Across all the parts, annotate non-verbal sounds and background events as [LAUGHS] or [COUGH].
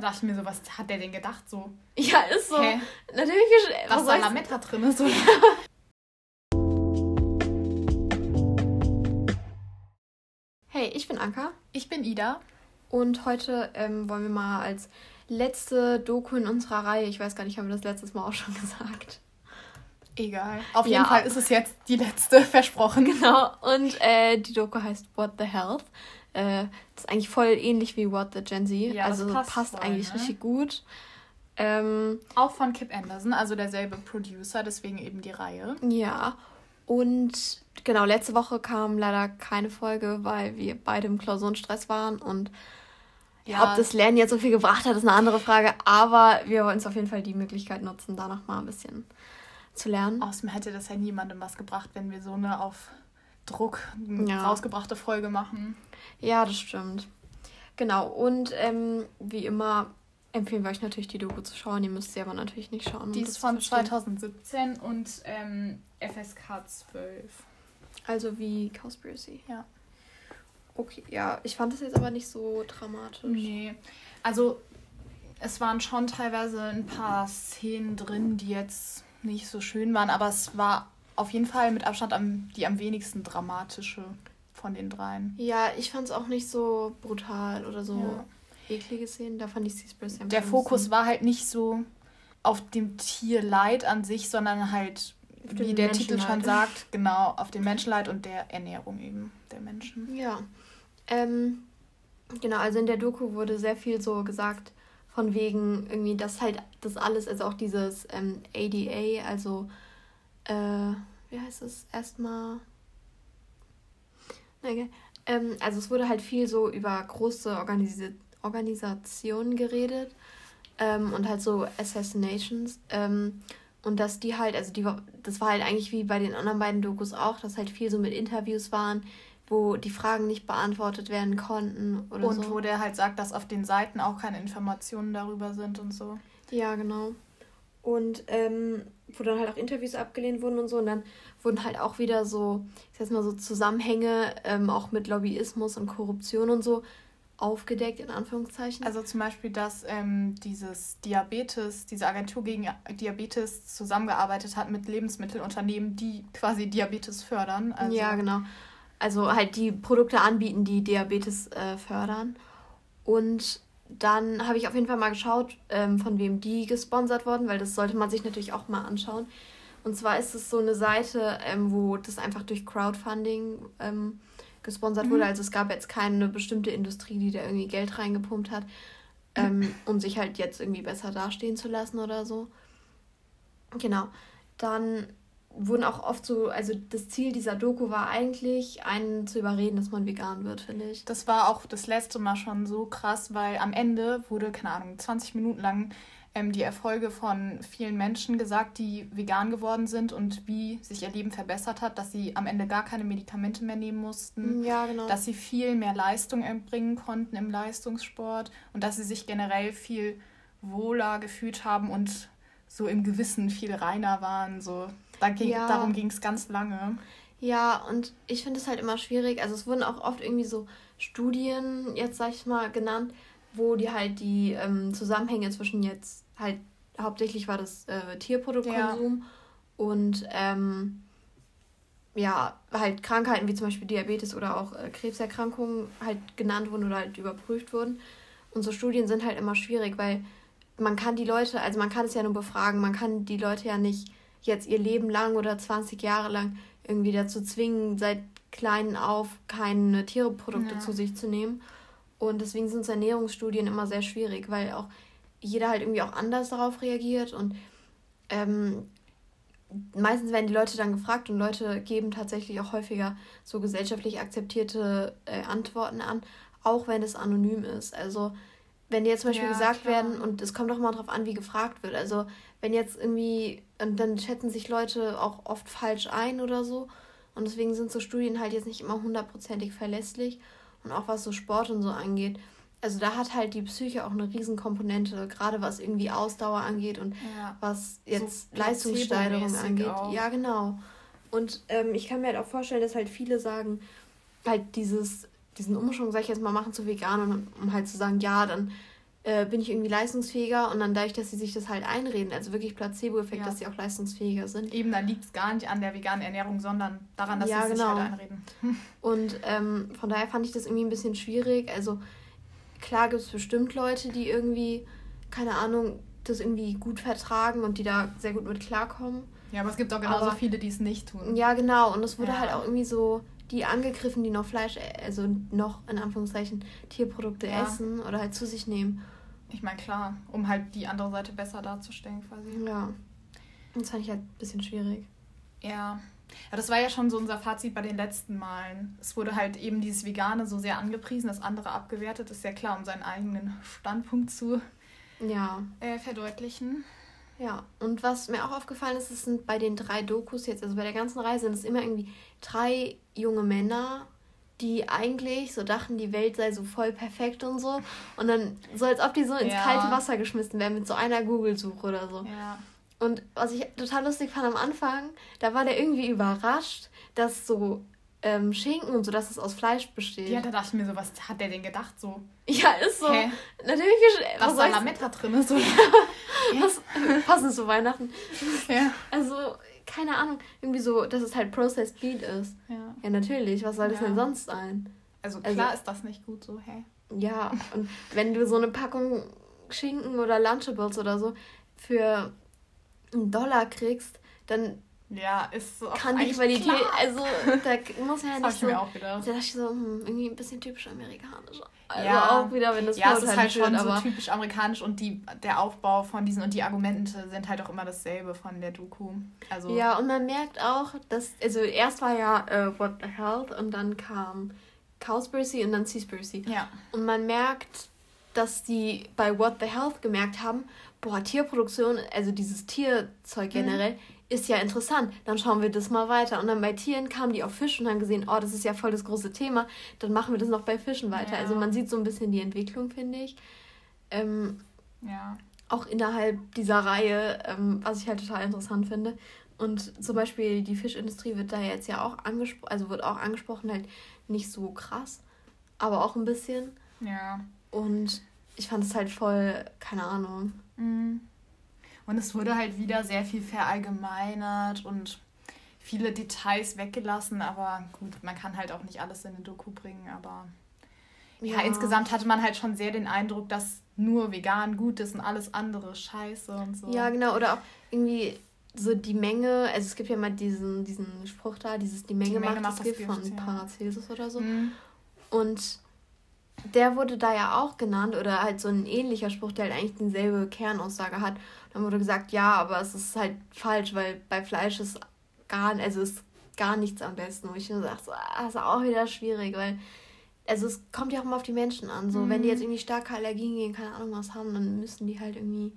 Da dachte ich mir so, was hat der denn gedacht so? Ja, ist so. Hä? Natürlich. Was da Lametta drin ist, oder? [LAUGHS] Hey, ich bin Anka. Ich bin Ida. Und heute ähm, wollen wir mal als letzte Doku in unserer Reihe, ich weiß gar nicht, haben wir das letztes Mal auch schon [LAUGHS] gesagt. Egal. Auf Ja. jeden Fall ist es jetzt die letzte, [LAUGHS] versprochen. Genau, und äh, die Doku heißt What the Health. Äh, das ist eigentlich voll ähnlich wie What the Gen Z. Ja, also passt passt, voll, eigentlich ne? richtig gut. Ähm, Auch von Kip Anderson, also derselbe Producer, deswegen eben die Reihe. ja, und genau, letzte Woche kam leider keine Folge, weil wir beide im Klausurenstress waren. Und ja, ob das Lernen jetzt so viel gebracht hat, ist eine andere Frage. Aber wir wollen uns auf jeden Fall die Möglichkeit nutzen, da noch mal ein bisschen zu lernen. Außerdem hätte das ja niemandem was gebracht, wenn wir so eine auf Druck Ja. rausgebrachte Folge machen. Ja, das stimmt. Genau, und ähm, wie immer empfehlen wir euch natürlich die Doku zu schauen. Ihr müsst sie aber natürlich nicht schauen. um Die ist von verstehen. 2017 und ähm, FSK 12. Also wie Cowspiracy. Ja. Okay, ja, ich fand das jetzt aber nicht so dramatisch. Nee. Also, es waren schon teilweise ein paar Szenen drin, die jetzt nicht so schön waren, aber es war auf jeden Fall mit Abstand am, die am wenigsten dramatische von den dreien. Ja, ich fand es auch nicht so brutal oder so Ja. eklige Szenen. Da fand ich Seaspiracy am Der. Fokus war halt nicht so auf dem Tierleid an sich, sondern halt, wie der Titel schon sagt, genau, auf dem Menschenleid und der Ernährung eben der Menschen. Ja. Ähm, genau, also in der Doku wurde sehr viel so gesagt, von wegen irgendwie, dass halt das alles, also auch dieses ähm, ADA, also, äh, wie heißt es? Erstmal. Egal. Ähm, also es wurde halt viel so über große Organisi Organisationen geredet ähm, und halt so Assassinations. Ähm, und dass die halt, also die das war halt eigentlich wie bei den anderen beiden Dokus auch, dass halt viel so mit Interviews waren, wo die Fragen nicht beantwortet werden konnten oder Und so. wo der halt sagt, dass auf den Seiten auch keine Informationen darüber sind und so. Ja, genau. Und ähm, wo dann halt auch Interviews abgelehnt wurden und so. Und dann wurden halt auch wieder so, ich sag mal so Zusammenhänge, ähm, auch mit Lobbyismus und Korruption und so, aufgedeckt, in Anführungszeichen. Also zum Beispiel, dass ähm, dieses Diabetes, diese Agentur gegen Diabetes zusammengearbeitet hat mit Lebensmittelunternehmen, die quasi Diabetes fördern. Also, ja, genau. Also halt die Produkte anbieten, die Diabetes äh, fördern. Und dann habe ich auf jeden Fall mal geschaut, ähm, von wem die gesponsert wurden, weil das sollte man sich natürlich auch mal anschauen. Und zwar ist es so eine Seite, ähm, wo das einfach durch Crowdfunding ähm, gesponsert Mhm. wurde. Also es gab jetzt keine bestimmte Industrie, die da irgendwie Geld reingepumpt hat, ähm, [LAUGHS] um sich halt jetzt irgendwie besser dastehen zu lassen oder so. Genau. Dann wurden auch oft so, also das Ziel dieser Doku war eigentlich, einen zu überreden, dass man vegan wird, finde ich. Das war auch das letzte Mal schon so krass, weil am Ende wurde, keine Ahnung, 20 Minuten lang ähm, die Erfolge von vielen Menschen gesagt, die vegan geworden sind und wie sich ihr Leben verbessert hat, dass sie am Ende gar keine Medikamente mehr nehmen mussten. Ja, genau. dass sie viel mehr Leistung erbringen konnten im Leistungssport und dass sie sich generell viel wohler gefühlt haben und so im Gewissen viel reiner waren. So. Da ging, Ja. Darum ging es ganz lange. Ja, und ich finde es halt immer schwierig. Also es wurden auch oft irgendwie so Studien, jetzt sag ich mal, genannt, wo die halt die ähm, Zusammenhänge zwischen jetzt halt, hauptsächlich war das äh, Tierproduktkonsum und ähm, ja, halt Krankheiten wie zum Beispiel Diabetes oder auch äh, Krebserkrankungen halt genannt wurden oder halt überprüft wurden. Und so Studien sind halt immer schwierig, weil man kann die Leute, also man kann es ja nur befragen, man kann die Leute ja nicht jetzt ihr Leben lang oder 20 Jahre lang irgendwie dazu zwingen, seit klein auf keine Tierprodukte Ja. zu sich zu nehmen. Und deswegen sind so Ernährungsstudien immer sehr schwierig, weil auch jeder halt irgendwie auch anders darauf reagiert und ähm, meistens werden die Leute dann gefragt und Leute geben tatsächlich auch häufiger so gesellschaftlich akzeptierte äh, Antworten an, auch wenn es anonym ist. Also wenn die jetzt zum Beispiel Ja, gesagt klar. werden, und es kommt doch mal drauf an, wie gefragt wird. Also wenn jetzt irgendwie, und dann schätzen sich Leute auch oft falsch ein oder so. Und deswegen sind so Studien halt jetzt nicht immer hundertprozentig verlässlich. Und auch was so Sport und so angeht. Also da hat halt die Psyche auch eine Riesenkomponente, gerade was irgendwie Ausdauer angeht und Ja. was jetzt So Leistungssteigerung angeht. auch. Ja, genau. Und ähm, ich kann mir halt auch vorstellen, dass halt viele sagen, halt dieses, diesen Umschwung, sag ich jetzt mal, machen zu vegan, und, um halt zu sagen, ja, dann äh, bin ich irgendwie leistungsfähiger und dann dadurch, dass sie sich das halt einreden, also wirklich Placebo-Effekt, ja. dass sie auch leistungsfähiger sind. Eben, dann liegt es gar nicht an der veganen Ernährung, sondern daran, dass ja, sie genau. sich halt einreden. [LAUGHS] Und ähm, von daher fand ich das irgendwie ein bisschen schwierig. Also klar gibt es bestimmt Leute, die irgendwie, keine Ahnung, das irgendwie gut vertragen und die da sehr gut mit klarkommen. Ja, aber es gibt auch genauso aber, viele, die es nicht tun. Ja, genau. Und es wurde ja. halt auch irgendwie so die angegriffen, die noch Fleisch, also noch in Anführungszeichen Tierprodukte ja. essen oder halt zu sich nehmen. Ich meine, klar, um halt die andere Seite besser darzustellen quasi. Ja. Das fand ich halt ein bisschen schwierig. Ja. Ja, das war ja schon so unser Fazit bei den letzten Malen. Es wurde halt eben dieses Vegane so sehr angepriesen, das andere abgewertet. Ist ja klar, um seinen eigenen Standpunkt zu ja. Äh, verdeutlichen. Ja, und was mir auch aufgefallen ist, es sind bei den drei Dokus jetzt, also bei der ganzen Reise, sind es immer irgendwie drei junge Männer, die eigentlich so dachten, die Welt sei so voll perfekt und so. Und dann so, als ob die so ins ja. kalte Wasser geschmissen werden mit so einer Google-Suche oder so. Ja. Und was ich total lustig fand am Anfang, da war der irgendwie überrascht, dass so ähm, Schinken und so, dass es aus Fleisch besteht. Ja, da dachte ich mir so, was hat der denn gedacht so? Ja, ist so. Hä? Natürlich. Was, was da Lametta drin ist. So. [LAUGHS] was passend zu Weihnachten. Ja. Also, keine Ahnung, irgendwie so, dass es halt Processed Meat ist. Ja. Ja, natürlich. Was soll das ja. denn sonst sein? Also, also klar also, ist das nicht gut so, hä? Ja, und wenn du so eine Packung Schinken oder Lunchables oder so für einen Dollar kriegst, dann ja, ist so kann die Qualität, also da muss ja nicht so. Mir auch gedacht. Da dachte ich so, hm, irgendwie ein bisschen typisch amerikanisch. Also ja. auch wieder, wenn das Ja, es ist halt schon wird, so typisch amerikanisch und die, der Aufbau von diesen und die Argumente sind halt auch immer dasselbe von der Doku. Also ja, und man merkt auch, dass, also erst war ja uh, What the Health und dann kam Cowspiracy und dann Seaspiracy. Ja. Und man merkt, dass die bei What the Health gemerkt haben, boah, Tierproduktion, also dieses Tierzeug mhm. generell, mhm ist ja interessant, dann schauen wir das mal weiter. Und dann bei Tieren kamen die auf Fisch und haben gesehen, oh, das ist ja voll das große Thema, dann machen wir das noch bei Fischen weiter. Ja. Also man sieht so ein bisschen die Entwicklung, finde ich. Ähm, ja. Auch innerhalb dieser Reihe, ähm, was ich halt total interessant finde. Und zum Beispiel die Fischindustrie wird da jetzt ja auch angesprochen, also wird auch angesprochen, halt nicht so krass, aber auch ein bisschen. Ja. Und ich fand es halt voll, keine Ahnung. Mhm. Und es wurde halt wieder sehr viel verallgemeinert und viele Details weggelassen. Aber gut, man kann halt auch nicht alles in eine Doku bringen. Aber ja. ja, insgesamt hatte man halt schon sehr den Eindruck, dass nur vegan gut ist und alles andere scheiße und so. Ja, genau. Oder auch irgendwie so die Menge, also es gibt ja mal diesen, diesen Spruch da, dieses die Menge, die Menge macht, macht das Gift von ja. Paracelsus oder so. Mhm. Und der wurde da ja auch genannt, oder halt so ein ähnlicher Spruch, der halt eigentlich dieselbe Kernaussage hat. Dann wurde gesagt, ja, aber es ist halt falsch, weil bei Fleisch ist gar, also ist gar nichts am besten. Wo ich nur sage, so, ah, das ist auch wieder schwierig, weil also es kommt ja auch immer auf die Menschen an. So, mhm. wenn die jetzt irgendwie starke Allergien gegen keine Ahnung was haben, dann müssen die halt irgendwie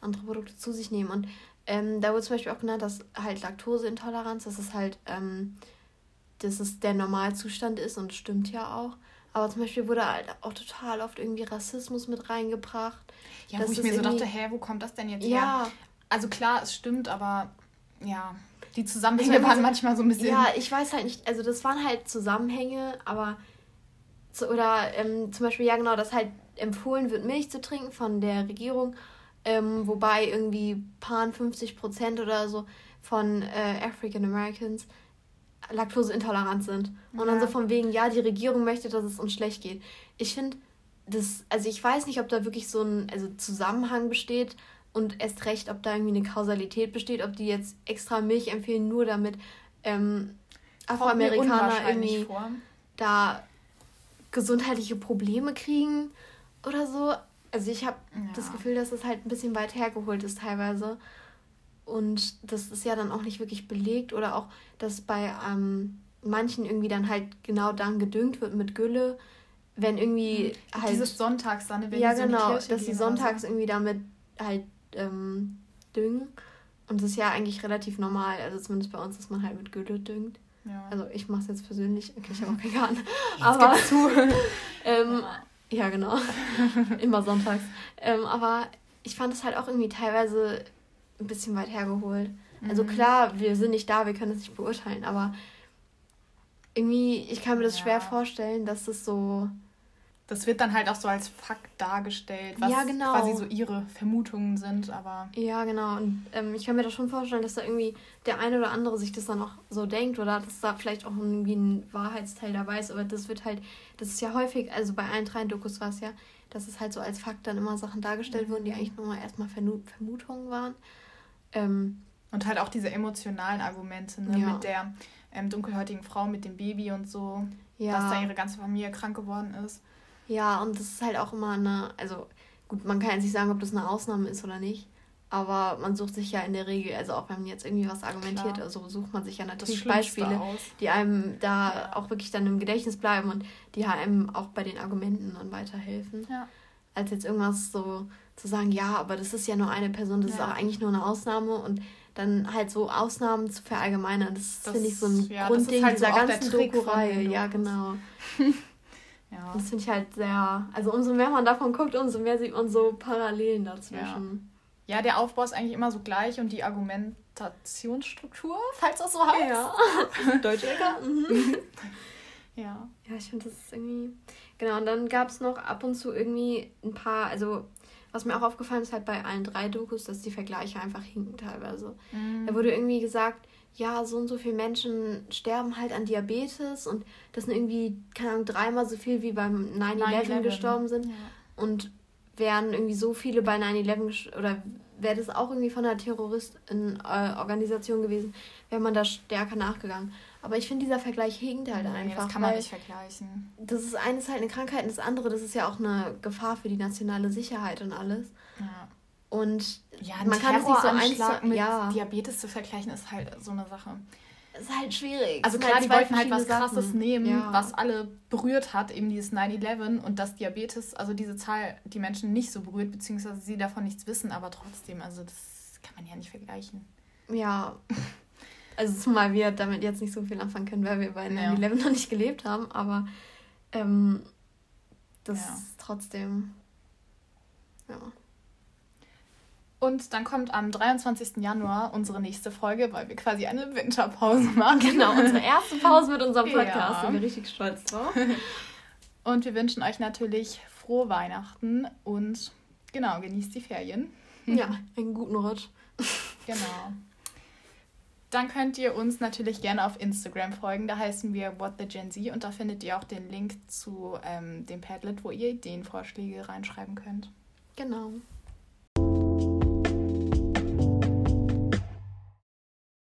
andere Produkte zu sich nehmen. Und ähm, da wurde zum Beispiel auch genannt, dass halt Laktoseintoleranz, dass es halt, ähm, dass es der Normalzustand ist und stimmt ja auch. Aber zum Beispiel wurde halt auch total oft irgendwie Rassismus mit reingebracht. Ja, wo ich mir so dachte, hä, wo kommt das denn jetzt ja. her? Also klar, es stimmt, aber ja, die Zusammenhänge waren manchmal so ein bisschen. Ja, ich weiß halt nicht, also das waren halt Zusammenhänge, aber zu, oder ähm, zum Beispiel, ja genau, dass halt empfohlen wird, Milch zu trinken von der Regierung, ähm, wobei irgendwie paar 50 Prozent oder so von äh, African Americans laktoseintolerant sind. Und ja. dann so von wegen, ja, die Regierung möchte, dass es uns schlecht geht. Ich finde, das, also ich weiß nicht, ob da wirklich so ein also Zusammenhang besteht und erst recht, ob da irgendwie eine Kausalität besteht, ob die jetzt extra Milch empfehlen, nur damit ähm, Afroamerikaner irgendwie vor. da gesundheitliche Probleme kriegen oder so. Also ich habe ja. das Gefühl, dass es halt ein bisschen weit hergeholt ist teilweise. Und das ist ja dann auch nicht wirklich belegt oder auch, dass bei ähm, manchen irgendwie dann halt genau dann gedüngt wird mit Gülle, wenn irgendwie mhm. halt. Dieses Sonntags dann, wenn Ja, so genau, dass die sonntags so. irgendwie damit halt ähm, düngen. Und das ist ja eigentlich relativ normal, also zumindest bei uns, dass man halt mit Gülle düngt. Ja. Also ich mache es jetzt persönlich, okay, ich habe auch [LAUGHS] keinen Garten. aber zu. [LAUGHS] ähm, ja. ja, genau. [LAUGHS] Immer sonntags. Ähm, aber ich fand es halt auch irgendwie teilweise ein bisschen weit hergeholt. Also mhm. Also klar, wir sind nicht da, wir können es nicht beurteilen, aber irgendwie, ich kann mir das ja. schwer vorstellen, dass das so das wird dann halt auch so als Fakt dargestellt, was ja, genau. quasi so ihre Vermutungen sind, aber. Ja, genau. Und ähm, ich kann mir das schon vorstellen, dass da irgendwie der eine oder andere sich das dann auch so denkt oder dass da vielleicht auch irgendwie ein Wahrheitsteil dabei ist. Aber das wird halt, das ist ja häufig, also bei allen drei Dokus war es ja, dass es halt so als Fakt dann immer Sachen dargestellt wurden, die mhm. eigentlich nur mal erstmal Vermutungen waren. Ähm, und halt auch diese emotionalen Argumente, ne? Ja. Mit der ähm, dunkelhäutigen Frau, mit dem Baby und so. Ja. Dass da ihre ganze Familie krank geworden ist. Ja, und das ist halt auch immer eine, also gut, man kann jetzt nicht sagen, ob das eine Ausnahme ist oder nicht. Aber man sucht sich ja in der Regel, also auch wenn man jetzt irgendwie was argumentiert, Klar. also sucht man sich ja natürlich Beispiele, aus. die einem da ja. auch wirklich dann im Gedächtnis bleiben und die einem auch bei den Argumenten dann weiterhelfen. Ja. Als jetzt irgendwas so zu sagen, ja, aber das ist ja nur eine Person, das ja. ist auch eigentlich nur eine Ausnahme und dann halt so Ausnahmen zu verallgemeinern, das, das finde ich so ein ja, Grundding halt dieser so ganzen Doku-Reihe. Ja, genau. [LAUGHS] ja. Das finde ich halt sehr, also umso mehr man davon guckt, umso mehr sieht man so Parallelen dazwischen. Ja, der Aufbau ist eigentlich immer so gleich und die Argumentationsstruktur, [LAUGHS] falls das so heißt. Ja, [LAUGHS] Deutsch-Lecker. mhm. ja. Ja, ich finde das ist irgendwie, genau, und dann gab es noch ab und zu irgendwie ein paar, also was mir auch aufgefallen ist, halt bei allen drei Dokus, dass die Vergleiche einfach hinken teilweise. Mhm. Da wurde irgendwie gesagt, ja, so und so viele Menschen sterben halt an Diabetes und das sind irgendwie, keine Ahnung, dreimal so viel wie beim 9-11 gestorben sind. Ja. Und wären irgendwie so viele bei 9-11 oder wäre das auch irgendwie von einer Terroristorganisation äh, gewesen, wäre man da stärker nachgegangen. Aber ich finde, dieser Vergleich hinkt halt nee, einfach. Das kann man nicht vergleichen. Das ist eines halt eine Krankheit und das andere, das ist ja auch eine Gefahr für die nationale Sicherheit und alles. Ja. Und ja, man kann es nicht so einfach mit ja. Diabetes zu vergleichen, ist halt so eine Sache. Ist halt schwierig. Also klar, halt die wollten halt was Krasses Sachen. nehmen, ja. was alle berührt hat, eben dieses 9-11 und dass Diabetes, also diese Zahl, die Menschen nicht so berührt, beziehungsweise sie davon nichts wissen, aber trotzdem, also das kann man ja nicht vergleichen. Ja, [LAUGHS] also zumal wir damit jetzt nicht so viel anfangen können, weil wir bei 9-11 ja. noch nicht gelebt haben, aber ähm, das ja. ist trotzdem, ja. Und dann kommt am 23. Januar unsere nächste Folge, weil wir quasi eine Winterpause machen. Genau, unsere erste Pause mit unserem [LAUGHS] Podcast. Ja. Sind wir richtig stolz drauf. [LAUGHS] Und wir wünschen euch natürlich frohe Weihnachten und genau, genießt die Ferien. [LAUGHS] Ja, einen guten Rutsch. Genau. Dann könnt ihr uns natürlich gerne auf Instagram folgen. Da heißen wir What the Gen Z und da findet ihr auch den Link zu ähm, dem Padlet, wo ihr Ideenvorschläge reinschreiben könnt. Genau.